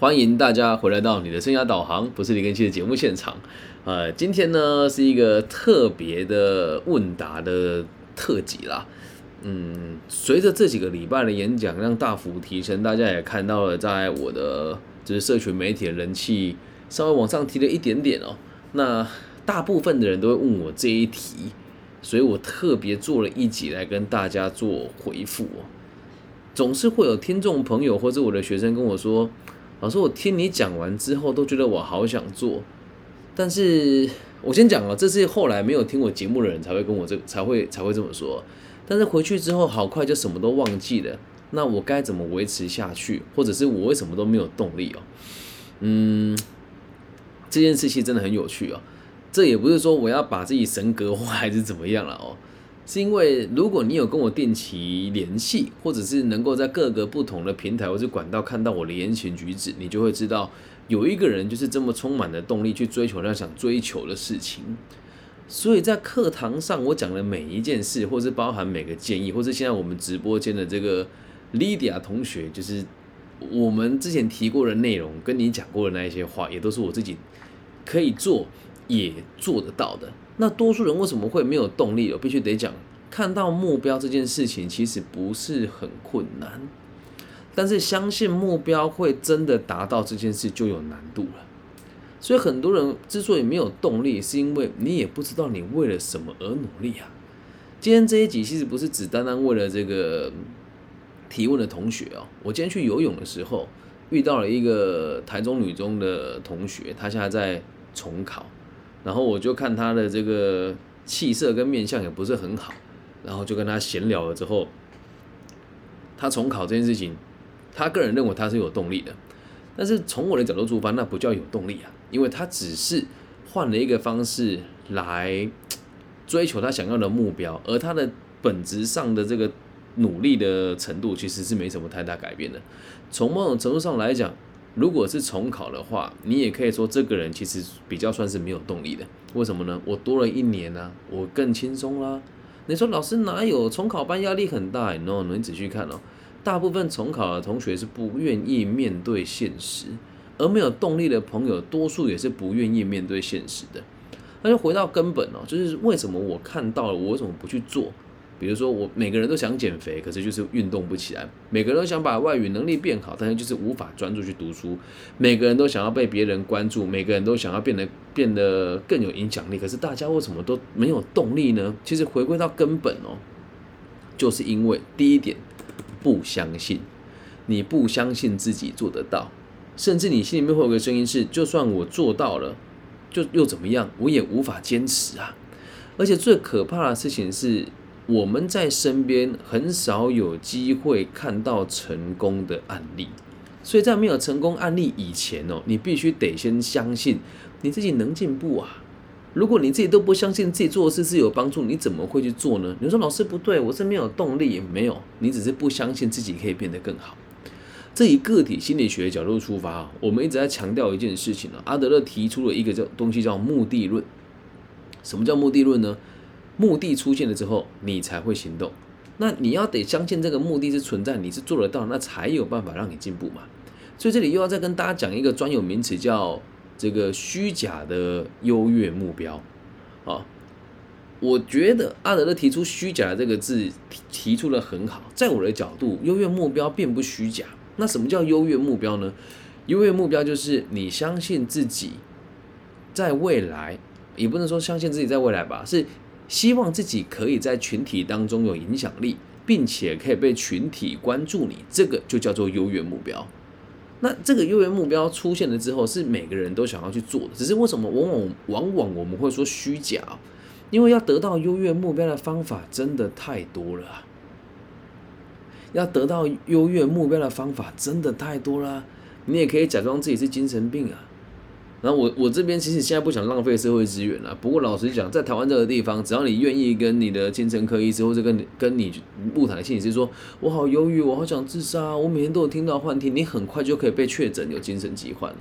欢迎大家回来到你的生涯导航，不是李根熙的节目现场。呃，今天呢是一个特别的问答的特辑啦。嗯，随着这几个礼拜的演讲量大幅提升，大家也看到了，在我的就是社群媒体的人气稍微往上提了一点点哦。那大部分的人都会问我这一题，所以我特别做了一集来跟大家做回复。总是会有听众朋友或者我的学生跟我说。老师，我听你讲完之后，都觉得我好想做，但是我先讲了，这是后来没有听我节目的人才会跟我这才会才会这么说。但是回去之后，好快就什么都忘记了。那我该怎么维持下去，或者是我为什么都没有动力哦？嗯，这件事情真的很有趣哦。这也不是说我要把自己神格化还是怎么样了哦。是因为如果你有跟我定期联系，或者是能够在各个不同的平台或者管道看到我的言行举止，你就会知道有一个人就是这么充满的动力去追求他想追求的事情。所以在课堂上我讲的每一件事，或是包含每个建议，或是现在我们直播间的这个 Lydia 同学，就是我们之前提过的内容，跟你讲过的那一些话，也都是我自己可以做也做得到的。那多数人为什么会没有动力？我必须得讲，看到目标这件事情其实不是很困难，但是相信目标会真的达到这件事就有难度了。所以很多人之所以没有动力，是因为你也不知道你为了什么而努力啊。今天这一集其实不是只单单为了这个提问的同学哦。我今天去游泳的时候遇到了一个台中女中的同学，她现在在重考。然后我就看他的这个气色跟面相也不是很好，然后就跟他闲聊了之后，他重考这件事情，他个人认为他是有动力的，但是从我的角度出发，那不叫有动力啊，因为他只是换了一个方式来追求他想要的目标，而他的本质上的这个努力的程度其实是没什么太大改变的，从某种程度上来讲。如果是重考的话，你也可以说这个人其实比较算是没有动力的。为什么呢？我多了一年呢，我更轻松啦。你说老师哪有重考班压力很大？no，你仔细看哦，大部分重考的同学是不愿意面对现实，而没有动力的朋友，多数也是不愿意面对现实的。那就回到根本哦，就是为什么我看到了，我为什么不去做？比如说，我每个人都想减肥，可是就是运动不起来；每个人都想把外语能力变好，但是就是无法专注去读书；每个人都想要被别人关注，每个人都想要变得变得更有影响力，可是大家为什么都没有动力呢？其实回归到根本哦，就是因为第一点，不相信，你不相信自己做得到，甚至你心里面会有个声音是：就算我做到了，就又怎么样？我也无法坚持啊！而且最可怕的事情是。我们在身边很少有机会看到成功的案例，所以在没有成功案例以前哦，你必须得先相信你自己能进步啊。如果你自己都不相信自己做的事是有帮助，你怎么会去做呢？你说老师不对，我是没有动力也，没有，你只是不相信自己可以变得更好。这以个体心理学角度出发，我们一直在强调一件事情呢。阿德勒提出了一个叫东西叫目的论。什么叫目的论呢？目的出现了之后，你才会行动。那你要得相信这个目的是存在，你是做得到，那才有办法让你进步嘛。所以这里又要再跟大家讲一个专有名词，叫这个虚假的优越目标啊。我觉得阿德勒提出“虚假”这个字提出的很好，在我的角度，优越目标并不虚假。那什么叫优越目标呢？优越目标就是你相信自己在未来，也不能说相信自己在未来吧，是。希望自己可以在群体当中有影响力，并且可以被群体关注你，这个就叫做优越目标。那这个优越目标出现了之后，是每个人都想要去做的。只是为什么往往往往我们会说虚假？因为要得到优越目标的方法真的太多了。要得到优越目标的方法真的太多了。你也可以假装自己是精神病啊。然后我我这边其实现在不想浪费社会资源了。不过老实讲，在台湾这个地方，只要你愿意跟你的精神科医师，或者跟你跟你木台心理师说，我好忧郁，我好想自杀，我每天都有听到幻听，你很快就可以被确诊有精神疾患了。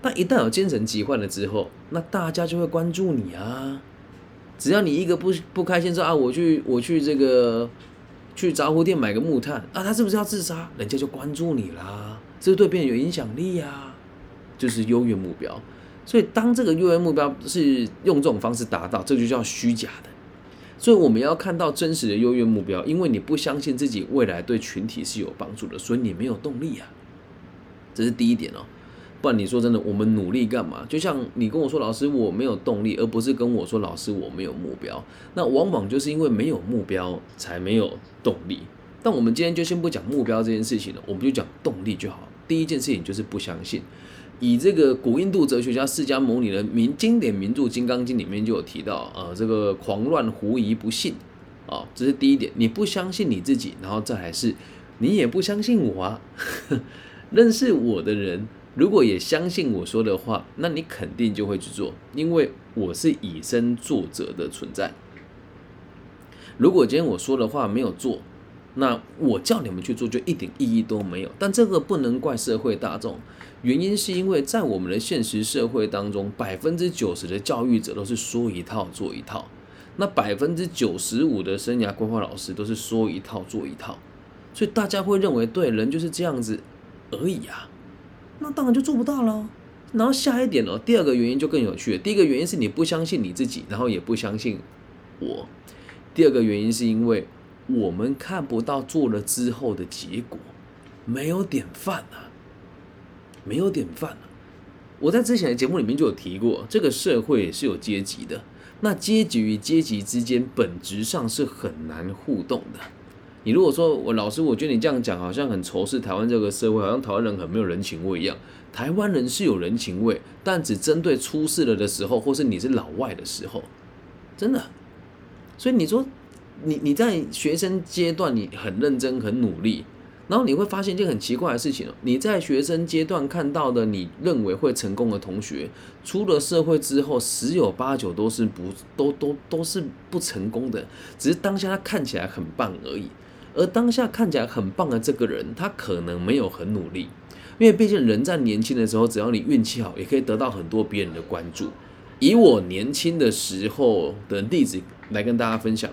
但一旦有精神疾患了之后，那大家就会关注你啊。只要你一个不不开心说啊，我去我去这个去杂货店买个木炭啊，他是不是要自杀？人家就关注你啦，这对别人有影响力啊。就是优越目标。所以当这个优越目标是用这种方式达到，这就叫虚假的。所以我们要看到真实的优越目标，因为你不相信自己未来对群体是有帮助的，所以你没有动力啊。这是第一点哦。不然你说真的，我们努力干嘛？就像你跟我说，老师我没有动力，而不是跟我说，老师我没有目标。那往往就是因为没有目标，才没有动力。但我们今天就先不讲目标这件事情了，我们就讲动力就好。第一件事情就是不相信。以这个古印度哲学家释迦牟尼的名经典名著《金刚经》里面就有提到，呃，这个狂乱狐疑不信啊，这是第一点。你不相信你自己，然后再来是，你也不相信我啊。认识我的人。如果也相信我说的话，那你肯定就会去做，因为我是以身作则的存在。如果今天我说的话没有做，那我叫你们去做就一点意义都没有。但这个不能怪社会大众，原因是因为在我们的现实社会当中，百分之九十的教育者都是说一套做一套，那百分之九十五的生涯规划老师都是说一套做一套，所以大家会认为对人就是这样子而已啊。那当然就做不到了。然后下一点哦，第二个原因就更有趣了。第一个原因是你不相信你自己，然后也不相信我。第二个原因是因为我们看不到做了之后的结果，没有典范啊，没有典范。我在之前的节目里面就有提过，这个社会是有阶级的，那阶级与阶级之间本质上是很难互动的。你如果说我老师，我觉得你这样讲好像很仇视台湾这个社会，好像台湾人很没有人情味一样。台湾人是有人情味，但只针对出事了的时候，或是你是老外的时候，真的。所以你说你你在学生阶段你很认真很努力，然后你会发现一件很奇怪的事情哦，你在学生阶段看到的你认为会成功的同学，出了社会之后十有八九都是不都都都是不成功的，只是当下他看起来很棒而已。而当下看起来很棒的这个人，他可能没有很努力，因为毕竟人在年轻的时候，只要你运气好，也可以得到很多别人的关注。以我年轻的时候的例子来跟大家分享，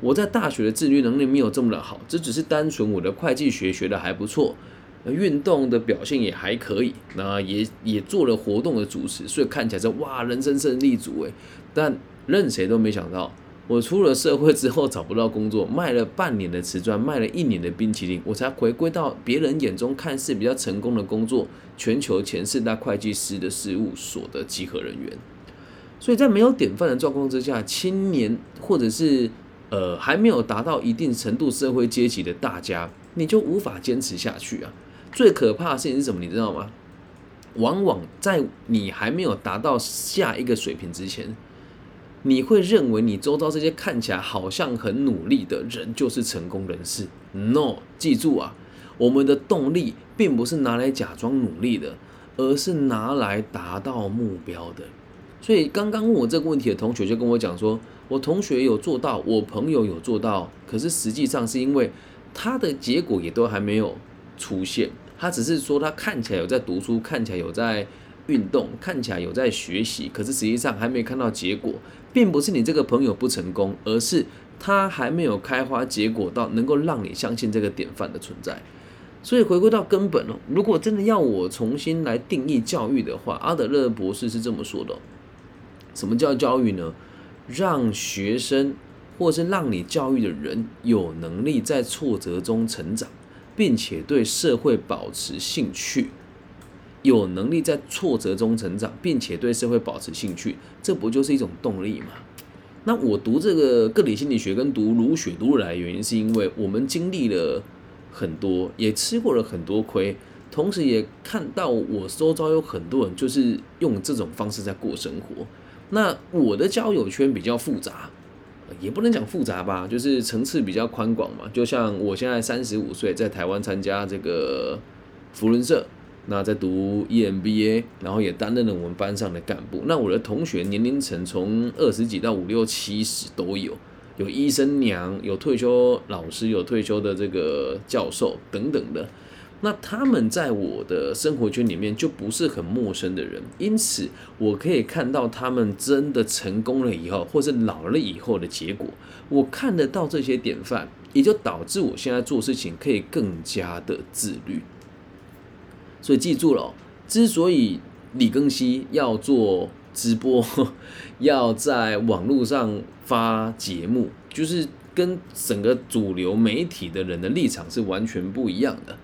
我在大学的自律能力没有这么的好，这只是单纯我的会计学学的还不错，运动的表现也还可以，那也也做了活动的主持，所以看起来是哇人生胜利组诶，但任谁都没想到。我出了社会之后找不到工作，卖了半年的瓷砖，卖了一年的冰淇淋，我才回归到别人眼中看似比较成功的工作——全球前四大会计师的事务所的集合人员。所以在没有典范的状况之下，青年或者是呃还没有达到一定程度社会阶级的大家，你就无法坚持下去啊！最可怕的事情是什么？你知道吗？往往在你还没有达到下一个水平之前。你会认为你周遭这些看起来好像很努力的人就是成功人士？No，记住啊，我们的动力并不是拿来假装努力的，而是拿来达到目标的。所以刚刚问我这个问题的同学就跟我讲说，我同学有做到，我朋友有做到，可是实际上是因为他的结果也都还没有出现，他只是说他看起来有在读书，看起来有在。运动看起来有在学习，可是实际上还没看到结果，并不是你这个朋友不成功，而是他还没有开花结果到能够让你相信这个典范的存在。所以回归到根本哦，如果真的要我重新来定义教育的话，阿德勒博士是这么说的：什么叫教育呢？让学生或是让你教育的人有能力在挫折中成长，并且对社会保持兴趣。有能力在挫折中成长，并且对社会保持兴趣，这不就是一种动力吗？那我读这个个体心理学跟读儒学读来的原因，是因为我们经历了很多，也吃过了很多亏，同时也看到我周遭有很多人就是用这种方式在过生活。那我的交友圈比较复杂，也不能讲复杂吧，就是层次比较宽广嘛。就像我现在三十五岁，在台湾参加这个福伦社。那在读 EMBA，然后也担任了我们班上的干部。那我的同学年龄层从二十几到五六七十都有，有医生娘，有退休老师，有退休的这个教授等等的。那他们在我的生活圈里面就不是很陌生的人，因此我可以看到他们真的成功了以后，或是老了以后的结果。我看得到这些典范，也就导致我现在做事情可以更加的自律。所以记住了，之所以李庚希要做直播，要在网络上发节目，就是跟整个主流媒体的人的立场是完全不一样的。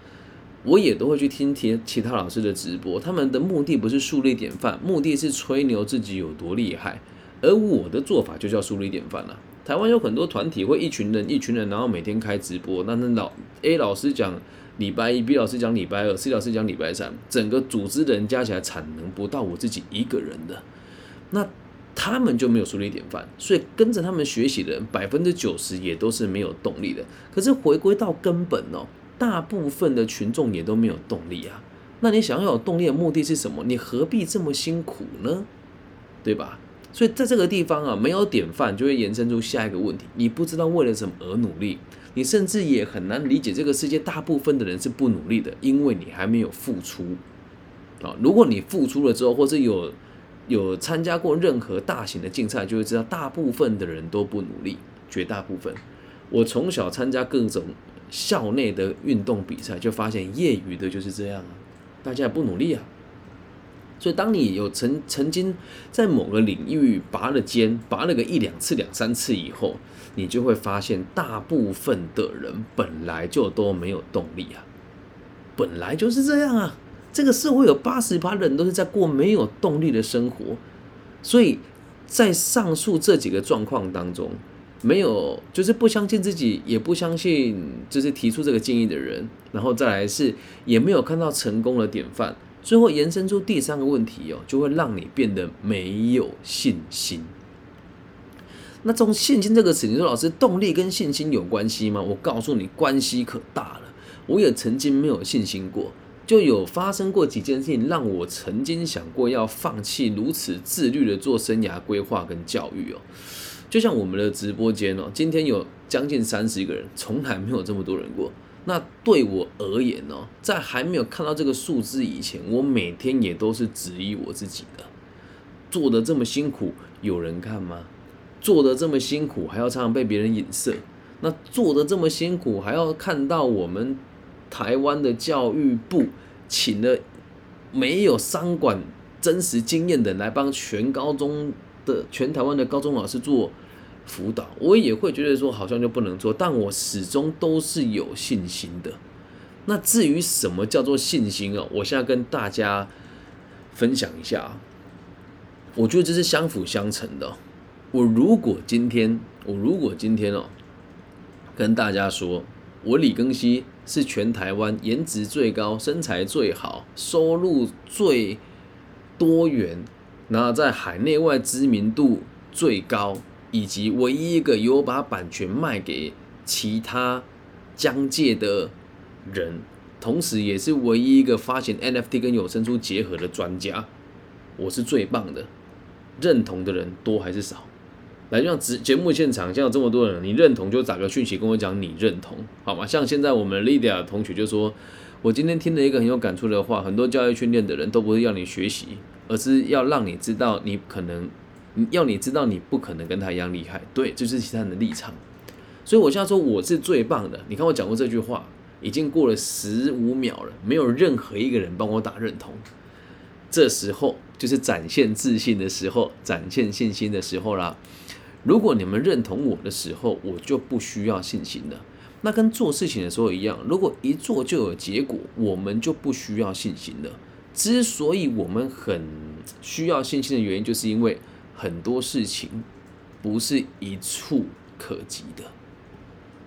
我也都会去听其其他老师的直播，他们的目的不是树立典范，目的是吹牛自己有多厉害。而我的做法就叫树立典范了。台湾有很多团体会一群人一群人，然后每天开直播，那那老 A 老师讲礼拜一，B 老师讲礼拜二，C 老师讲礼拜三，整个组织的人加起来产能不到我自己一个人的，那他们就没有树立典范，所以跟着他们学习的人百分之九十也都是没有动力的。可是回归到根本哦。大部分的群众也都没有动力啊，那你想要有动力的目的是什么？你何必这么辛苦呢？对吧？所以在这个地方啊，没有典范，就会延伸出下一个问题：你不知道为了什么而努力，你甚至也很难理解这个世界大部分的人是不努力的，因为你还没有付出啊。如果你付出了之后，或是有有参加过任何大型的竞赛，就会知道大部分的人都不努力，绝大部分。我从小参加各种。校内的运动比赛就发现业余的就是这样啊，大家也不努力啊。所以当你有曾曾经在某个领域拔了尖，拔了个一两次、两三次以后，你就会发现大部分的人本来就都没有动力啊，本来就是这样啊。这个社会有八十趴人都是在过没有动力的生活，所以在上述这几个状况当中。没有，就是不相信自己，也不相信就是提出这个建议的人，然后再来是也没有看到成功的典范，最后延伸出第三个问题哦，就会让你变得没有信心。那从信心这个词，你说老师动力跟信心有关系吗？我告诉你，关系可大了。我也曾经没有信心过，就有发生过几件事情，让我曾经想过要放弃如此自律的做生涯规划跟教育哦。就像我们的直播间哦，今天有将近三十个人，从来没有这么多人过。那对我而言哦，在还没有看到这个数字以前，我每天也都是质疑我自己的，做的这么辛苦，有人看吗？做的这么辛苦，还要常常被别人影射。那做的这么辛苦，还要看到我们台湾的教育部请了没有商管真实经验的人来帮全高中的全台湾的高中老师做。辅导，我也会觉得说好像就不能做，但我始终都是有信心的。那至于什么叫做信心哦，我现在跟大家分享一下。我觉得这是相辅相成的。我如果今天，我如果今天哦，跟大家说，我李庚希是全台湾颜值最高、身材最好、收入最多元，然后在海内外知名度最高。以及唯一一个有把版权卖给其他疆界的人，同时也是唯一一个发现 NFT 跟有声书结合的专家，我是最棒的。认同的人多还是少？来，就像节节目现场，像有这么多人，你认同就打个讯息跟我讲你认同，好吗？像现在我们 Lydia 同学就说，我今天听了一个很有感触的话，很多教育训练的人都不是要你学习，而是要让你知道你可能。要你知道，你不可能跟他一样厉害，对，这是其他人的立场。所以我现在说我是最棒的。你看我讲过这句话，已经过了十五秒了，没有任何一个人帮我打认同。这时候就是展现自信的时候，展现信心的时候啦。如果你们认同我的时候，我就不需要信心了。那跟做事情的时候一样，如果一做就有结果，我们就不需要信心了。之所以我们很需要信心的原因，就是因为。很多事情不是一触可及的，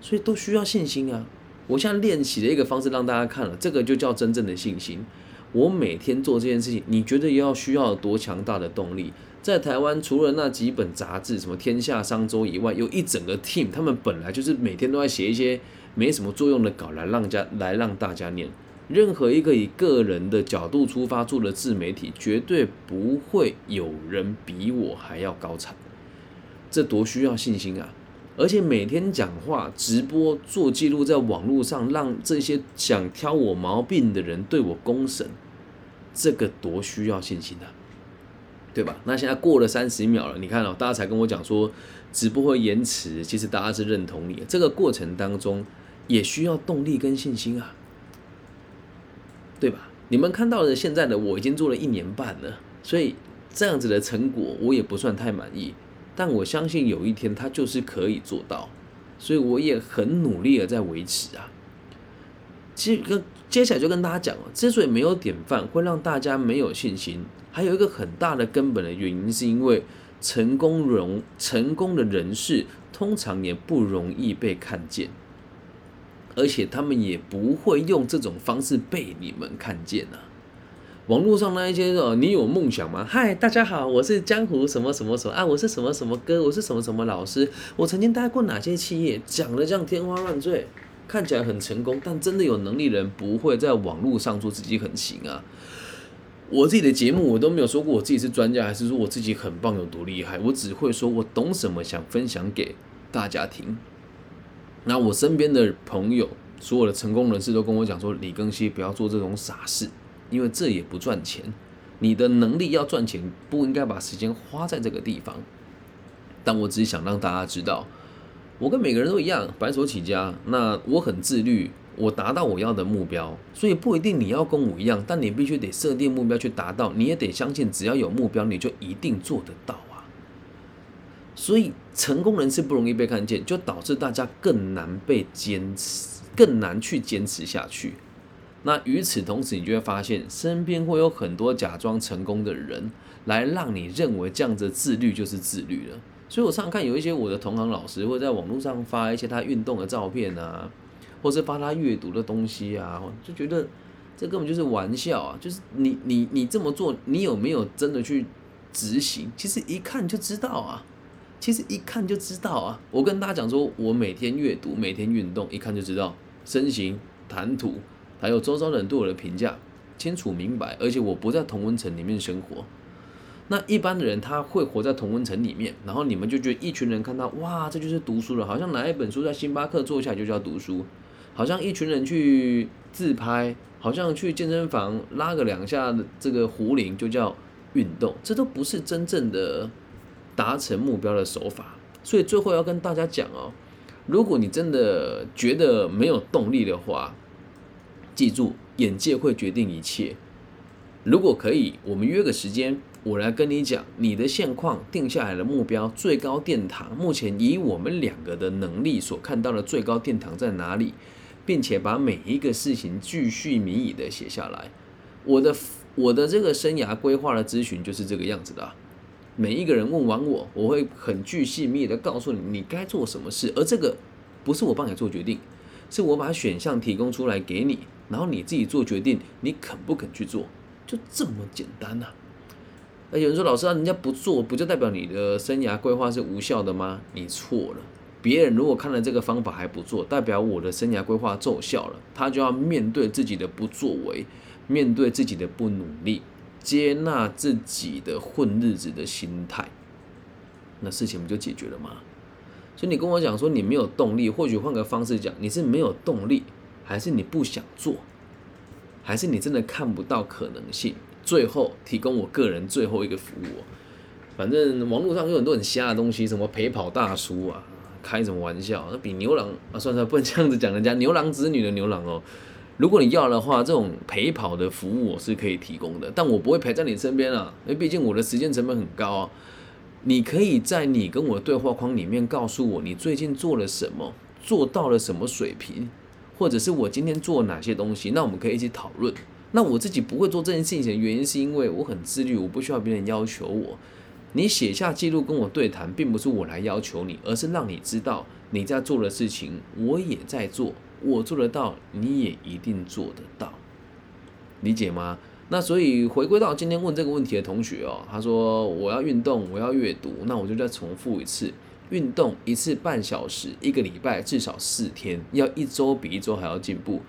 所以都需要信心啊！我现在练习的一个方式让大家看了，这个就叫真正的信心。我每天做这件事情，你觉得要需要多强大的动力？在台湾，除了那几本杂志，什么《天下商周》以外，有一整个 team，他们本来就是每天都在写一些没什么作用的稿来让家来让大家念。任何一个以个人的角度出发做的自媒体，绝对不会有人比我还要高产。这多需要信心啊！而且每天讲话、直播、做记录，在网络上让这些想挑我毛病的人对我公审，这个多需要信心啊，对吧？那现在过了三十秒了，你看哦，大家才跟我讲说直播会延迟，其实大家是认同你。这个过程当中也需要动力跟信心啊。对吧？你们看到的现在的我已经做了一年半了，所以这样子的成果我也不算太满意。但我相信有一天他就是可以做到，所以我也很努力的在维持啊。其实跟接下来就跟大家讲了，之所以没有典范会让大家没有信心，还有一个很大的根本的原因，是因为成功容成功的人士通常也不容易被看见，而且他们也不会用这种方式被你们看见啊。网络上那一些哦，你有梦想吗？嗨，大家好，我是江湖什么什么什么啊，我是什么什么哥，我是什么什么老师，我曾经待过哪些企业，讲的这样天花乱坠，看起来很成功，但真的有能力人不会在网络上说自己很行啊。我自己的节目我都没有说过我自己是专家，还是说我自己很棒有多厉害，我只会说我懂什么，想分享给大家听。那我身边的朋友，所有的成功人士都跟我讲说，李庚希不要做这种傻事。因为这也不赚钱，你的能力要赚钱，不应该把时间花在这个地方。但我只是想让大家知道，我跟每个人都一样，白手起家。那我很自律，我达到我要的目标，所以不一定你要跟我一样，但你必须得设定目标去达到。你也得相信，只要有目标，你就一定做得到。所以成功人士不容易被看见，就导致大家更难被坚持，更难去坚持下去。那与此同时，你就会发现身边会有很多假装成功的人，来让你认为这样子自律就是自律了。所以我常常看有一些我的同行老师会在网络上发一些他运动的照片啊，或是发他阅读的东西啊，就觉得这根本就是玩笑啊！就是你你你这么做，你有没有真的去执行？其实一看就知道啊，其实一看就知道啊。我跟大家讲说，我每天阅读，每天运动，一看就知道身形、谈吐。还有周遭人对我的评价清楚明白，而且我不在同温层里面生活。那一般的人他会活在同温层里面，然后你们就觉得一群人看到哇，这就是读书了，好像拿一本书在星巴克坐下就叫读书，好像一群人去自拍，好像去健身房拉个两下这个壶铃就叫运动，这都不是真正的达成目标的手法。所以最后要跟大家讲哦，如果你真的觉得没有动力的话，记住，眼界会决定一切。如果可以，我们约个时间，我来跟你讲你的现况、定下来的目标、最高殿堂。目前以我们两个的能力所看到的最高殿堂在哪里，并且把每一个事情继续迷以的写下来。我的我的这个生涯规划的咨询就是这个样子的。每一个人问完我，我会很具细密的告诉你你该做什么事，而这个不是我帮你做决定，是我把选项提供出来给你。然后你自己做决定，你肯不肯去做，就这么简单呐。那有人说，老师啊，人家不做，不就代表你的生涯规划是无效的吗？你错了。别人如果看了这个方法还不做，代表我的生涯规划奏效了，他就要面对自己的不作为，面对自己的不努力，接纳自己的混日子的心态，那事情不就解决了吗？所以你跟我讲说你没有动力，或许换个方式讲，你是没有动力。还是你不想做，还是你真的看不到可能性？最后提供我个人最后一个服务，反正网络上有很多很瞎的东西，什么陪跑大叔啊，开什么玩笑？那比牛郎啊，算算不能这样子讲人家牛郎织女的牛郎哦。如果你要的话，这种陪跑的服务我是可以提供的，但我不会陪在你身边啊，因为毕竟我的时间成本很高啊。你可以在你跟我对话框里面告诉我你最近做了什么，做到了什么水平。或者是我今天做哪些东西，那我们可以一起讨论。那我自己不会做这件事情的原因，是因为我很自律，我不需要别人要求我。你写下记录跟我对谈，并不是我来要求你，而是让你知道你在做的事情，我也在做，我做得到，你也一定做得到，理解吗？那所以回归到今天问这个问题的同学哦，他说我要运动，我要阅读，那我就再重复一次。运动一次半小时，一个礼拜至少四天，要一周比一周还要进步。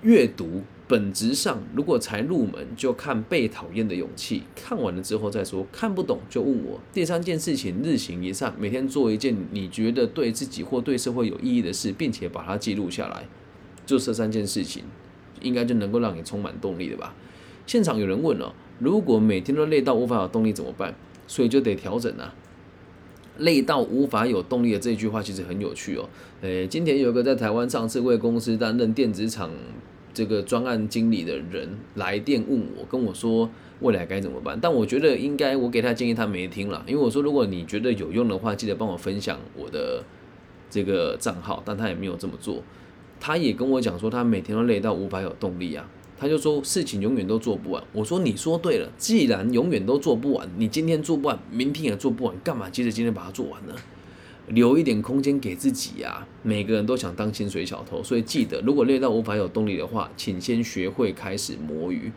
阅读本质上，如果才入门，就看《被讨厌的勇气》，看完了之后再说。看不懂就问我。第三件事情，日行一善，每天做一件你觉得对自己或对社会有意义的事，并且把它记录下来。就这三件事情，应该就能够让你充满动力的吧？现场有人问了：如果每天都累到无法有动力怎么办？所以就得调整啊。累到无法有动力的这句话其实很有趣哦。诶，今天有个在台湾上市为公司担任电子厂这个专案经理的人来电问我，跟我说未来该怎么办。但我觉得应该我给他建议，他没听了，因为我说如果你觉得有用的话，记得帮我分享我的这个账号。但他也没有这么做，他也跟我讲说他每天都累到无法有动力啊。他就说事情永远都做不完。我说你说对了，既然永远都做不完，你今天做不完，明天也做不完，干嘛急着今天把它做完呢？留一点空间给自己呀！每个人都想当薪水小偷，所以记得，如果累到无法有动力的话，请先学会开始摸鱼。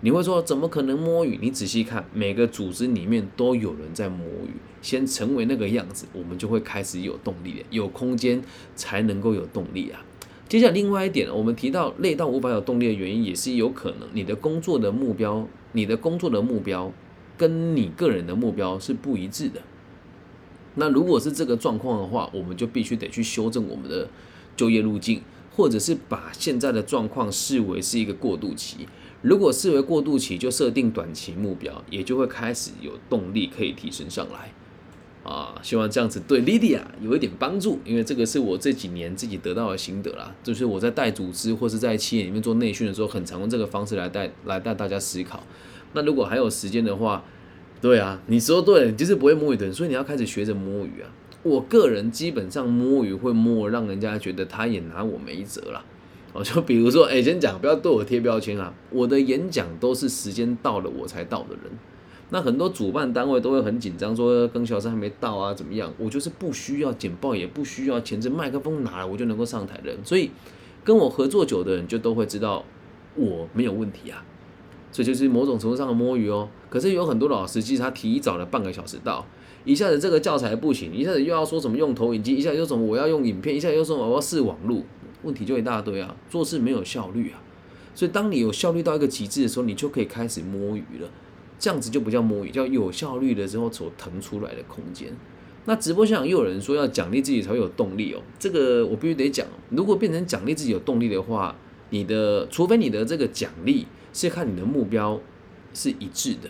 你会说怎么可能摸鱼？你仔细看，每个组织里面都有人在摸鱼。先成为那个样子，我们就会开始有动力了，有空间才能够有动力啊。接下来另外一点，我们提到累到无法有动力的原因，也是有可能你的工作的目标，你的工作的目标跟你个人的目标是不一致的。那如果是这个状况的话，我们就必须得去修正我们的就业路径，或者是把现在的状况视为是一个过渡期。如果视为过渡期，就设定短期目标，也就会开始有动力可以提升上来。啊，希望这样子对 Lydia 有一点帮助，因为这个是我这几年自己得到的心得啦。就是我在带组织或是在企业里面做内训的时候，很常用这个方式来带来带大家思考。那如果还有时间的话，对啊，你说对了，你就是不会摸鱼的人，所以你要开始学着摸鱼啊。我个人基本上摸鱼会摸，让人家觉得他也拿我没辙了。哦，就比如说，哎，先讲，不要对我贴标签啊。我的演讲都是时间到了我才到的人。那很多主办单位都会很紧张，说跟小三还没到啊，怎么样？我就是不需要简报，也不需要前置麦克风拿了，我就能够上台的人。所以跟我合作久的人就都会知道我没有问题啊。这就是某种程度上的摸鱼哦。可是有很多老师，其实他提早了半个小时到，一下子这个教材不行，一下子又要说什么用投影机，一下又什么我要用影片，一下又说我要试网路，问题就一大堆啊，做事没有效率啊。所以当你有效率到一个极致的时候，你就可以开始摸鱼了。这样子就不叫摸鱼，叫有效率的时候所腾出来的空间。那直播现场又有人说要奖励自己才会有动力哦，这个我必须得讲。如果变成奖励自己有动力的话，你的除非你的这个奖励。是看你的目标是一致的，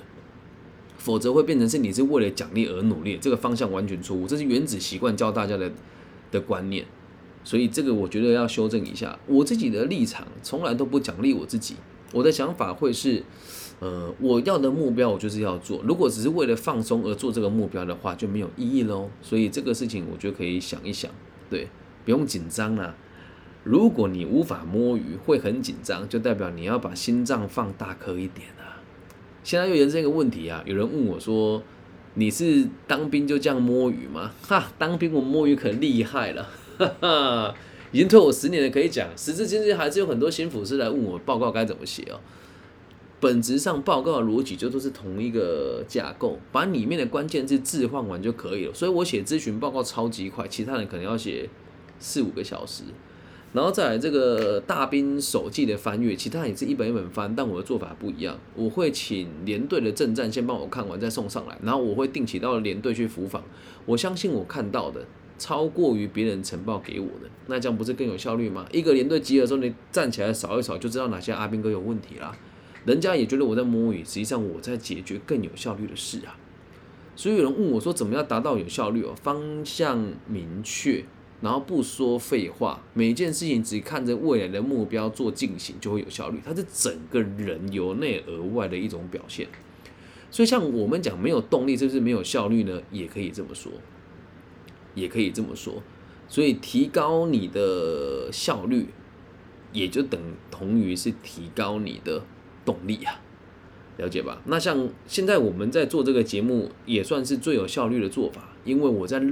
否则会变成是你是为了奖励而努力，这个方向完全错误。这是原子习惯教大家的的观念，所以这个我觉得要修正一下。我自己的立场从来都不奖励我自己，我的想法会是，呃，我要的目标我就是要做。如果只是为了放松而做这个目标的话，就没有意义喽。所以这个事情我觉得可以想一想，对，不用紧张啦。如果你无法摸鱼，会很紧张，就代表你要把心脏放大颗一点。现在又延伸一个问题啊，有人问我说：“你是当兵就这样摸鱼吗？”哈，当兵我摸鱼可厉害了，哈哈，已经退伍十年了，可以讲。时至今日，还是有很多新辅师来问我报告该怎么写哦。本质上，报告的逻辑就都是同一个架构，把里面的关键字置换完就可以了。所以我写咨询报告超级快，其他人可能要写四五个小时。然后再来这个大兵手记的翻阅，其他也是一本一本翻，但我的做法不一样。我会请连队的正战先帮我看完，再送上来。然后我会定期到连队去服访。我相信我看到的超过于别人呈报给我的，那这样不是更有效率吗？一个连队集合的时候，你站起来扫一扫，就知道哪些阿兵哥有问题啦。人家也觉得我在摸鱼，实际上我在解决更有效率的事啊。所以有人问我说，怎么样达到有效率哦？方向明确。然后不说废话，每件事情只看着未来的目标做进行，就会有效率。它是整个人由内而外的一种表现。所以像我们讲没有动力，是不是没有效率呢？也可以这么说，也可以这么说。所以提高你的效率，也就等同于是提高你的动力啊，了解吧？那像现在我们在做这个节目，也算是最有效率的做法，因为我在。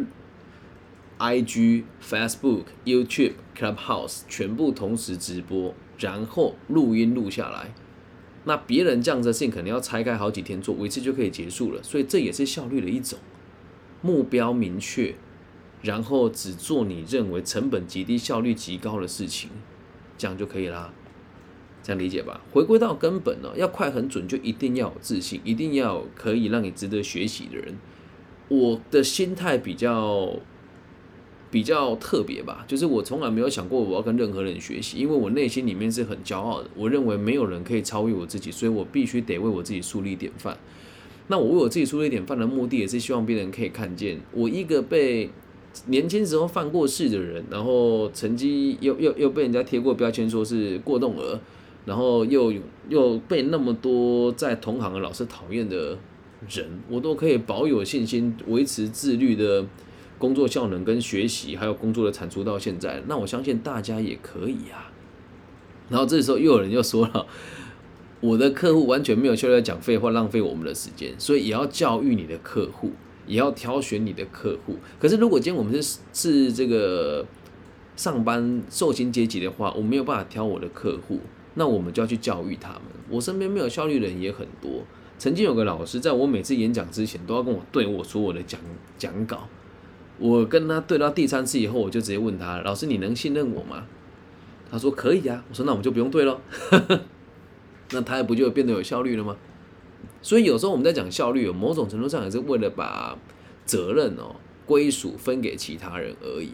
I G、Facebook、YouTube、Clubhouse 全部同时直播，然后录音录下来。那别人这样子事情可能要拆开好几天做，一次就可以结束了。所以这也是效率的一种。目标明确，然后只做你认为成本极低、效率极高的事情，这样就可以啦。这样理解吧？回归到根本呢，要快很准，就一定要有自信，一定要可以让你值得学习的人。我的心态比较。比较特别吧，就是我从来没有想过我要跟任何人学习，因为我内心里面是很骄傲的。我认为没有人可以超越我自己，所以我必须得为我自己树立典范。那我为我自己树立典范的目的，也是希望别人可以看见我一个被年轻时候犯过事的人，然后成绩又又又被人家贴过标签说是过动儿，然后又又被那么多在同行的老师讨厌的人，我都可以保有信心，维持自律的工作效能跟学习，还有工作的产出到现在，那我相信大家也可以啊。然后这时候又有人又说了，我的客户完全没有效率，讲废话，浪费我们的时间，所以也要教育你的客户，也要挑选你的客户。可是如果今天我们是是这个上班受薪阶级的话，我没有办法挑我的客户。那我们就要去教育他们。我身边没有效率的人也很多。曾经有个老师，在我每次演讲之前，都要跟我对我说我的讲讲稿。我跟他对到第三次以后，我就直接问他：“老师，你能信任我吗？”他说：“可以啊。”我说：“那我们就不用对了。”那他也不就变得有效率了吗？所以有时候我们在讲效率，某种程度上也是为了把责任哦归属分给其他人而已。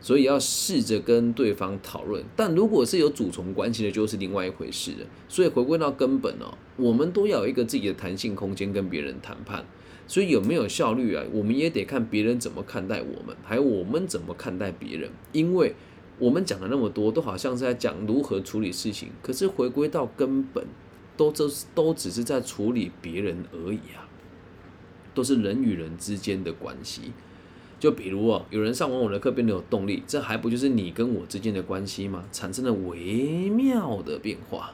所以要试着跟对方讨论，但如果是有主从关系的，就是另外一回事了。所以回归到根本哦，我们都要有一个自己的弹性空间跟别人谈判。所以有没有效率啊？我们也得看别人怎么看待我们，还有我们怎么看待别人。因为我们讲了那么多，都好像是在讲如何处理事情，可是回归到根本，都这都只是在处理别人而已啊，都是人与人之间的关系。就比如哦，有人上完我的课变得有动力，这还不就是你跟我之间的关系吗？产生了微妙的变化，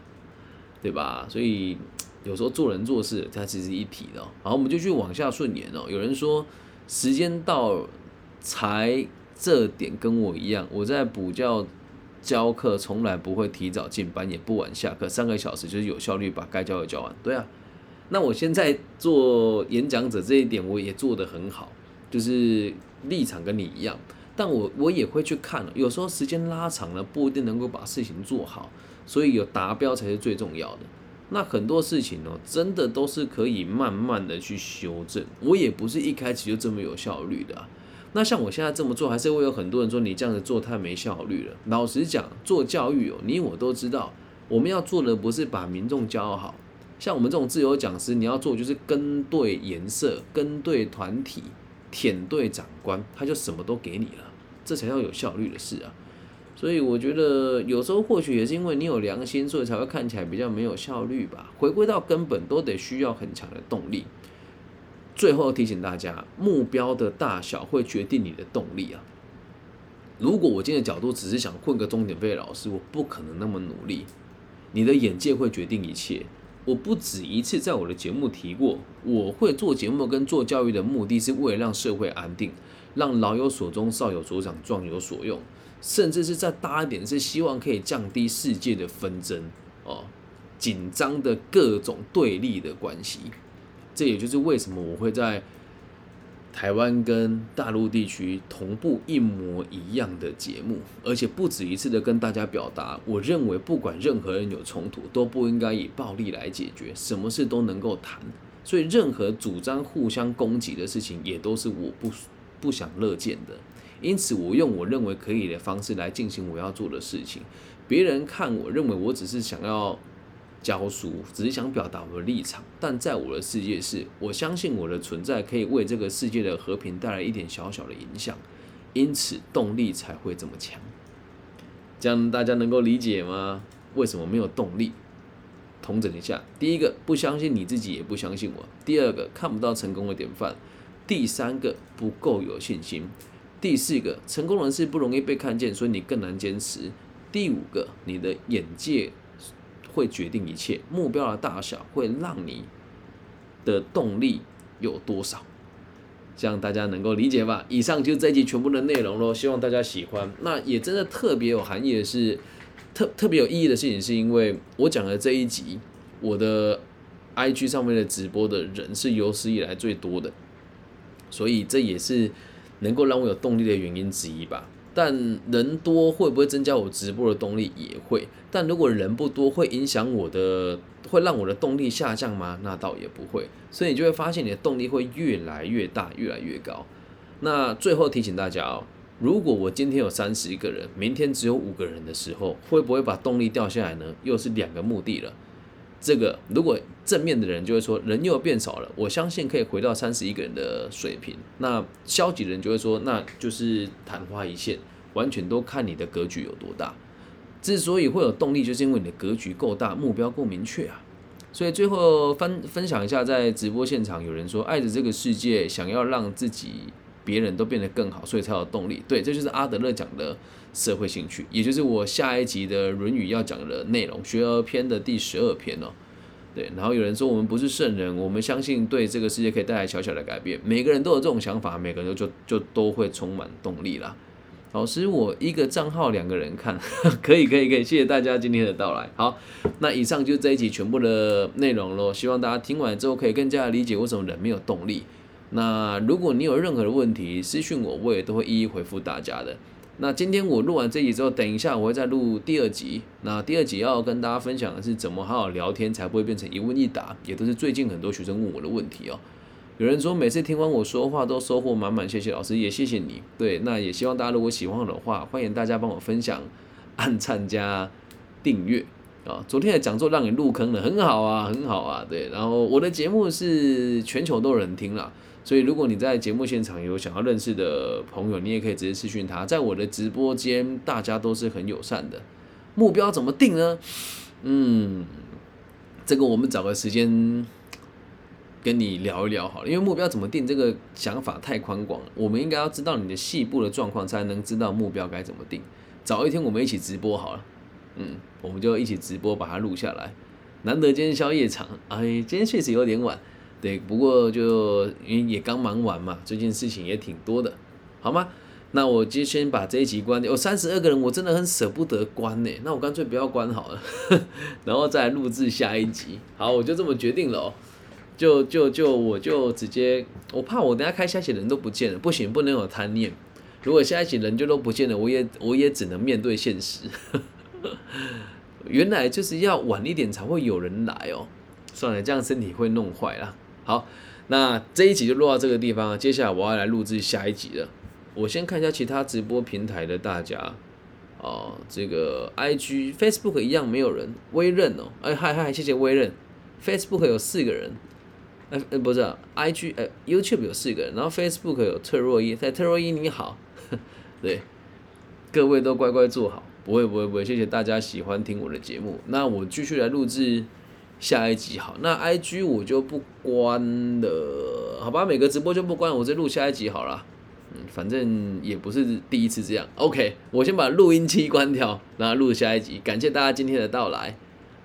对吧？所以有时候做人做事，它其实一体的。好，我们就去往下顺延哦。有人说时间到才这点跟我一样，我在补教教课从来不会提早进班，也不晚下课，三个小时就是有效率把该教的教完。对啊，那我现在做演讲者这一点我也做得很好，就是。立场跟你一样，但我我也会去看有时候时间拉长了，不一定能够把事情做好，所以有达标才是最重要的。那很多事情哦，真的都是可以慢慢的去修正。我也不是一开始就这么有效率的。那像我现在这么做，还是会有很多人说你这样子做太没效率了。老实讲，做教育哦，你我都知道，我们要做的不是把民众教好，像我们这种自由讲师，你要做就是跟对颜色，跟对团体。舔对长官，他就什么都给你了，这才叫有效率的事啊！所以我觉得有时候或许也是因为你有良心，所以才会看起来比较没有效率吧。回归到根本，都得需要很强的动力。最后提醒大家，目标的大小会决定你的动力啊！如果我今天的角度只是想混个钟点费老师，我不可能那么努力。你的眼界会决定一切。我不止一次在我的节目提过，我会做节目跟做教育的目的是为了让社会安定，让老有所终，少有所长，壮有所用，甚至是再大一点，是希望可以降低世界的纷争哦，紧张的各种对立的关系。这也就是为什么我会在。台湾跟大陆地区同步一模一样的节目，而且不止一次的跟大家表达，我认为不管任何人有冲突，都不应该以暴力来解决，什么事都能够谈。所以任何主张互相攻击的事情，也都是我不不想乐见的。因此，我用我认为可以的方式来进行我要做的事情。别人看我认为我只是想要。教书只是想表达我的立场，但在我的世界是，我相信我的存在可以为这个世界的和平带来一点小小的影响，因此动力才会这么强。这样大家能够理解吗？为什么没有动力？统整一下：第一个，不相信你自己，也不相信我；第二个，看不到成功的典范；第三个，不够有信心；第四个，成功人士不容易被看见，所以你更难坚持；第五个，你的眼界。会决定一切，目标的大小会让你的动力有多少，这样大家能够理解吧？以上就是这一集全部的内容喽，希望大家喜欢。那也真的特别有含义的是，特特别有意义的事情，是因为我讲的这一集，我的 IG 上面的直播的人是有史以来最多的，所以这也是能够让我有动力的原因之一吧。但人多会不会增加我直播的动力？也会。但如果人不多，会影响我的，会让我的动力下降吗？那倒也不会。所以你就会发现你的动力会越来越大，越来越高。那最后提醒大家哦，如果我今天有三十一个人，明天只有五个人的时候，会不会把动力掉下来呢？又是两个目的了。这个如果正面的人就会说人又变少了，我相信可以回到三十一个人的水平。那消极的人就会说那就是昙花一现，完全都看你的格局有多大。之所以会有动力，就是因为你的格局够大，目标够明确啊。所以最后分分享一下，在直播现场有人说，爱着这个世界，想要让自己、别人都变得更好，所以才有动力。对，这就是阿德勒讲的社会兴趣，也就是我下一集的《论语》要讲的内容，《学而篇》的第十二篇哦。对，然后有人说我们不是圣人，我们相信对这个世界可以带来小小的改变。每个人都有这种想法，每个人就就都会充满动力啦。老师，我一个账号两个人看，可以可以可以，谢谢大家今天的到来。好，那以上就是这一集全部的内容喽。希望大家听完之后可以更加理解为什么人没有动力。那如果你有任何的问题，私讯我，我也都会一一回复大家的。那今天我录完这集之后，等一下我会再录第二集。那第二集要跟大家分享的是怎么好好聊天，才不会变成一问一答，也都是最近很多学生问我的问题哦。有人说每次听完我说话都收获满满，谢谢老师，也谢谢你。对，那也希望大家如果喜欢我的话，欢迎大家帮我分享、按赞加订阅啊。昨天的讲座让你入坑了，很好啊，很好啊。对，然后我的节目是全球都有人听了，所以如果你在节目现场有想要认识的朋友，你也可以直接私讯他。在我的直播间，大家都是很友善的。目标怎么定呢？嗯，这个我们找个时间。跟你聊一聊好了，因为目标怎么定，这个想法太宽广了。我们应该要知道你的细部的状况，才能知道目标该怎么定。早一天我们一起直播好了，嗯，我们就一起直播把它录下来。难得今天宵夜场，哎，今天确实有点晚，对，不过就因为也刚忙完嘛，最近事情也挺多的，好吗？那我就先把这一集关掉。有三十二个人，我真的很舍不得关呢，那我干脆不要关好了，然后再录制下一集。好，我就这么决定了哦。就就就我就直接，我怕我等下开下起人都不见了，不行，不能有贪念。如果下一集人就都不见了，我也我也只能面对现实。原来就是要晚一点才会有人来哦。算了，这样身体会弄坏了。好，那这一集就录到这个地方，接下来我要来录制下一集了。我先看一下其他直播平台的大家哦，这个 I G Facebook 一样没有人，微任哦，哎嗨嗨，谢谢微任，Facebook 有四个人。呃呃不是，I G 呃 YouTube 有四个人，然后 Facebook 有特若一，在特若一你好，对，各位都乖乖坐好，不会不会不会，谢谢大家喜欢听我的节目，那我继续来录制下一集好，那 I G 我就不关了，好吧，每个直播就不关，我再录下一集好了，嗯，反正也不是第一次这样，OK，我先把录音机关掉，然后录下一集，感谢大家今天的到来。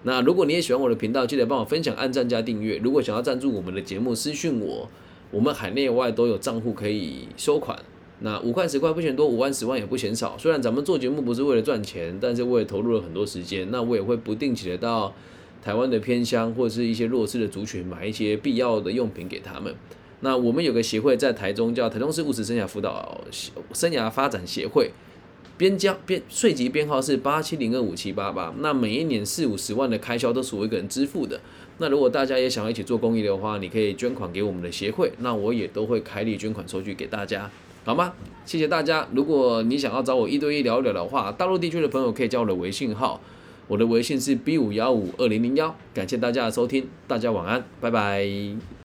那如果你也喜欢我的频道，记得帮我分享、按赞加订阅。如果想要赞助我们的节目，私讯我，我们海内外都有账户可以收款。那五块十块不嫌多，五万十万也不嫌少。虽然咱们做节目不是为了赚钱，但是我也投入了很多时间。那我也会不定期的到台湾的偏乡或者是一些弱势的族群买一些必要的用品给他们。那我们有个协会在台中，叫台中市物质生涯辅导生涯发展协会。编交编税级编号是八七零二五七八八，那每一年四五十万的开销都是我一个人支付的。那如果大家也想要一起做公益的话，你可以捐款给我们的协会，那我也都会开立捐款收据给大家，好吗？谢谢大家。如果你想要找我一对一聊一聊的话，大陆地区的朋友可以加我的微信号，我的微信是 B 五幺五二零零幺。感谢大家的收听，大家晚安，拜拜。